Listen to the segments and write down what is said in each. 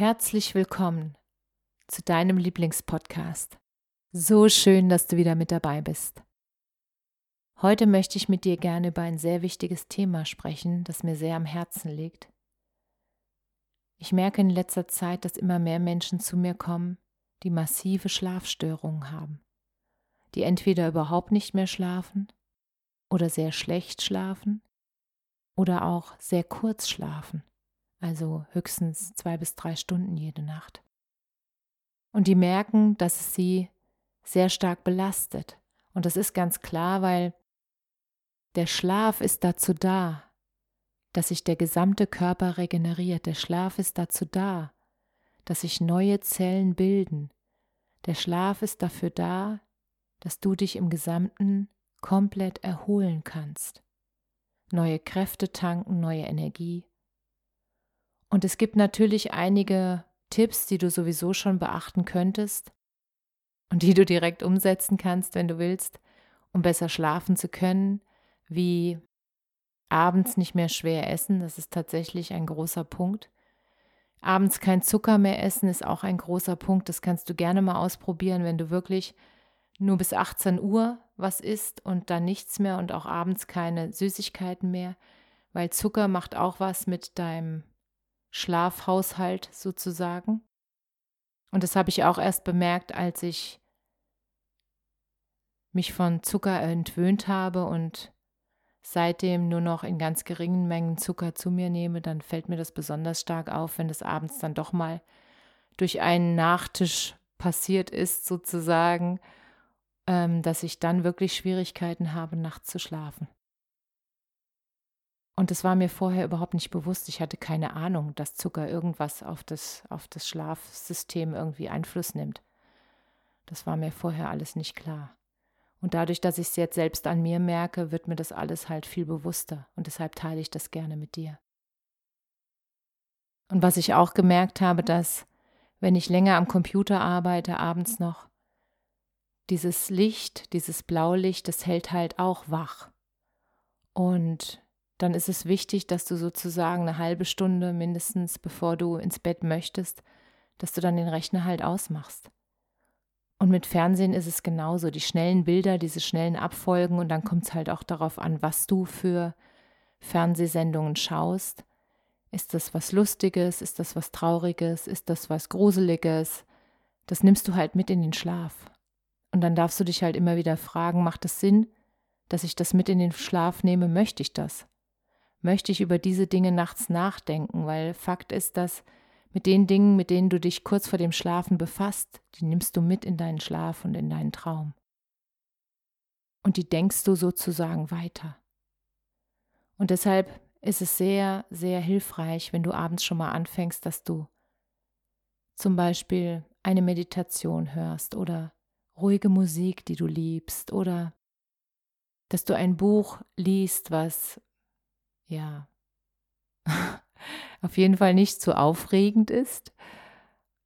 Herzlich willkommen zu deinem Lieblingspodcast. So schön, dass du wieder mit dabei bist. Heute möchte ich mit dir gerne über ein sehr wichtiges Thema sprechen, das mir sehr am Herzen liegt. Ich merke in letzter Zeit, dass immer mehr Menschen zu mir kommen, die massive Schlafstörungen haben, die entweder überhaupt nicht mehr schlafen oder sehr schlecht schlafen oder auch sehr kurz schlafen also höchstens zwei bis drei Stunden jede Nacht. Und die merken, dass es sie sehr stark belastet. Und das ist ganz klar, weil der Schlaf ist dazu da, dass sich der gesamte Körper regeneriert. Der Schlaf ist dazu da, dass sich neue Zellen bilden. Der Schlaf ist dafür da, dass du dich im Gesamten komplett erholen kannst. Neue Kräfte tanken, neue Energie. Und es gibt natürlich einige Tipps, die du sowieso schon beachten könntest und die du direkt umsetzen kannst, wenn du willst, um besser schlafen zu können, wie abends nicht mehr schwer essen, das ist tatsächlich ein großer Punkt. Abends kein Zucker mehr essen ist auch ein großer Punkt, das kannst du gerne mal ausprobieren, wenn du wirklich nur bis 18 Uhr was isst und dann nichts mehr und auch abends keine Süßigkeiten mehr, weil Zucker macht auch was mit deinem Schlafhaushalt sozusagen. Und das habe ich auch erst bemerkt, als ich mich von Zucker entwöhnt habe und seitdem nur noch in ganz geringen Mengen Zucker zu mir nehme, dann fällt mir das besonders stark auf, wenn das abends dann doch mal durch einen Nachtisch passiert ist, sozusagen, ähm, dass ich dann wirklich Schwierigkeiten habe, nachts zu schlafen. Und das war mir vorher überhaupt nicht bewusst. Ich hatte keine Ahnung, dass Zucker irgendwas auf das, auf das Schlafsystem irgendwie Einfluss nimmt. Das war mir vorher alles nicht klar. Und dadurch, dass ich es jetzt selbst an mir merke, wird mir das alles halt viel bewusster. Und deshalb teile ich das gerne mit dir. Und was ich auch gemerkt habe, dass wenn ich länger am Computer arbeite, abends noch, dieses Licht, dieses Blaulicht, das hält halt auch wach. Und dann ist es wichtig, dass du sozusagen eine halbe Stunde mindestens, bevor du ins Bett möchtest, dass du dann den Rechner halt ausmachst. Und mit Fernsehen ist es genauso. Die schnellen Bilder, diese schnellen Abfolgen und dann kommt es halt auch darauf an, was du für Fernsehsendungen schaust. Ist das was Lustiges? Ist das was Trauriges? Ist das was Gruseliges? Das nimmst du halt mit in den Schlaf. Und dann darfst du dich halt immer wieder fragen, macht es Sinn, dass ich das mit in den Schlaf nehme? Möchte ich das? Möchte ich über diese Dinge nachts nachdenken, weil Fakt ist, dass mit den Dingen, mit denen du dich kurz vor dem Schlafen befasst, die nimmst du mit in deinen Schlaf und in deinen Traum. Und die denkst du sozusagen weiter. Und deshalb ist es sehr, sehr hilfreich, wenn du abends schon mal anfängst, dass du zum Beispiel eine Meditation hörst oder ruhige Musik, die du liebst oder dass du ein Buch liest, was ja, auf jeden Fall nicht zu aufregend ist,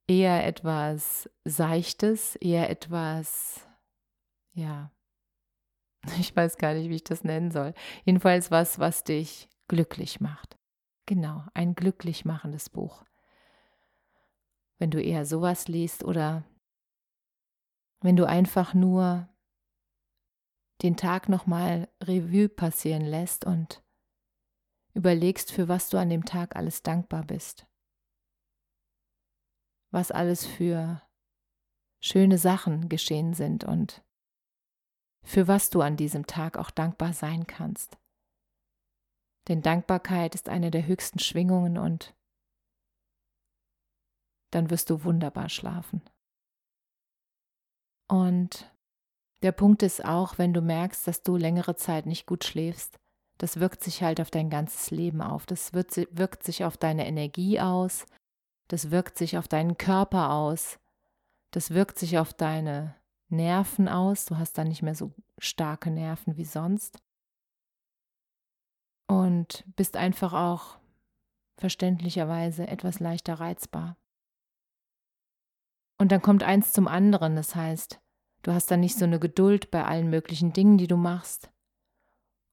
eher etwas Seichtes, eher etwas, ja, ich weiß gar nicht, wie ich das nennen soll. Jedenfalls was, was dich glücklich macht. Genau, ein glücklich machendes Buch. Wenn du eher sowas liest oder wenn du einfach nur den Tag nochmal Revue passieren lässt und überlegst, für was du an dem Tag alles dankbar bist. Was alles für schöne Sachen geschehen sind und für was du an diesem Tag auch dankbar sein kannst. Denn Dankbarkeit ist eine der höchsten Schwingungen und dann wirst du wunderbar schlafen. Und der Punkt ist auch, wenn du merkst, dass du längere Zeit nicht gut schläfst, das wirkt sich halt auf dein ganzes Leben auf. Das wird, wirkt sich auf deine Energie aus, das wirkt sich auf deinen Körper aus, das wirkt sich auf deine Nerven aus. Du hast dann nicht mehr so starke Nerven wie sonst. Und bist einfach auch verständlicherweise etwas leichter reizbar. Und dann kommt eins zum anderen, das heißt, du hast dann nicht so eine Geduld bei allen möglichen Dingen, die du machst.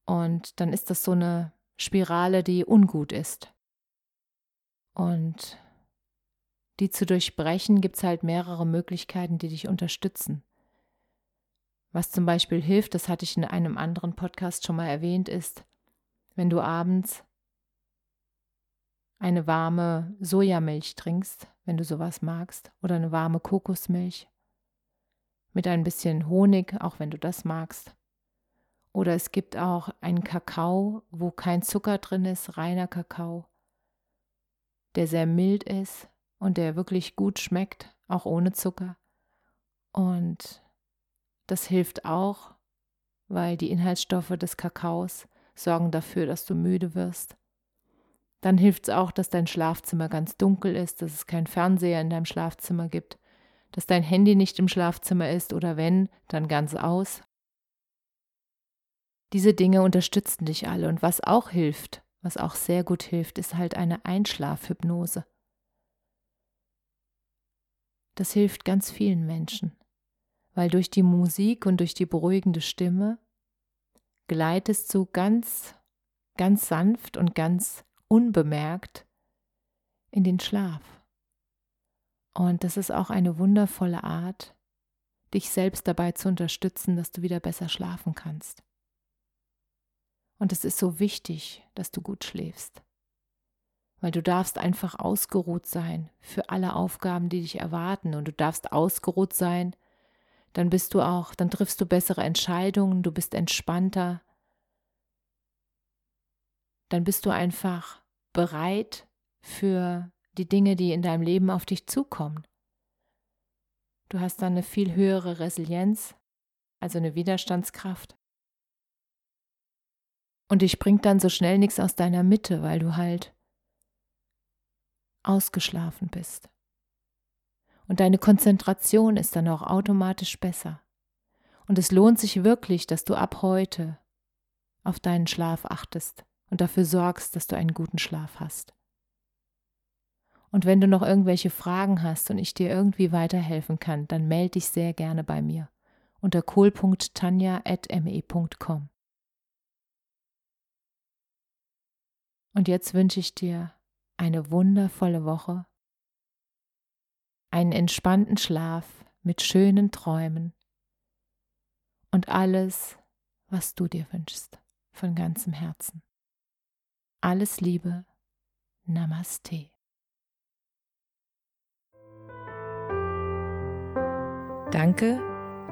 Und dann ist das so eine Spirale, die ungut ist. Und die zu durchbrechen, gibt es halt mehrere Möglichkeiten, die dich unterstützen. Was zum Beispiel hilft, das hatte ich in einem anderen Podcast schon mal erwähnt, ist, wenn du abends eine warme Sojamilch trinkst, wenn du sowas magst, oder eine warme Kokosmilch mit ein bisschen Honig, auch wenn du das magst. Oder es gibt auch einen Kakao, wo kein Zucker drin ist, reiner Kakao, der sehr mild ist und der wirklich gut schmeckt, auch ohne Zucker. Und das hilft auch, weil die Inhaltsstoffe des Kakaos sorgen dafür, dass du müde wirst. Dann hilft es auch, dass dein Schlafzimmer ganz dunkel ist, dass es keinen Fernseher in deinem Schlafzimmer gibt, dass dein Handy nicht im Schlafzimmer ist oder wenn, dann ganz aus. Diese Dinge unterstützen dich alle und was auch hilft, was auch sehr gut hilft, ist halt eine Einschlafhypnose. Das hilft ganz vielen Menschen, weil durch die Musik und durch die beruhigende Stimme gleitest du ganz, ganz sanft und ganz unbemerkt in den Schlaf. Und das ist auch eine wundervolle Art, dich selbst dabei zu unterstützen, dass du wieder besser schlafen kannst. Und es ist so wichtig, dass du gut schläfst, weil du darfst einfach ausgeruht sein für alle Aufgaben, die dich erwarten und du darfst ausgeruht sein, dann bist du auch, dann triffst du bessere Entscheidungen, du bist entspannter, dann bist du einfach bereit für die Dinge, die in deinem Leben auf dich zukommen. Du hast dann eine viel höhere Resilienz, also eine Widerstandskraft. Und dich bringt dann so schnell nichts aus deiner Mitte, weil du halt ausgeschlafen bist. Und deine Konzentration ist dann auch automatisch besser. Und es lohnt sich wirklich, dass du ab heute auf deinen Schlaf achtest und dafür sorgst, dass du einen guten Schlaf hast. Und wenn du noch irgendwelche Fragen hast und ich dir irgendwie weiterhelfen kann, dann melde dich sehr gerne bei mir unter kohl.tanja.me.com. Und jetzt wünsche ich dir eine wundervolle Woche, einen entspannten Schlaf mit schönen Träumen und alles, was du dir wünschst, von ganzem Herzen. Alles Liebe. Namaste. Danke,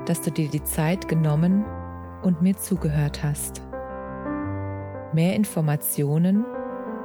dass du dir die Zeit genommen und mir zugehört hast. Mehr Informationen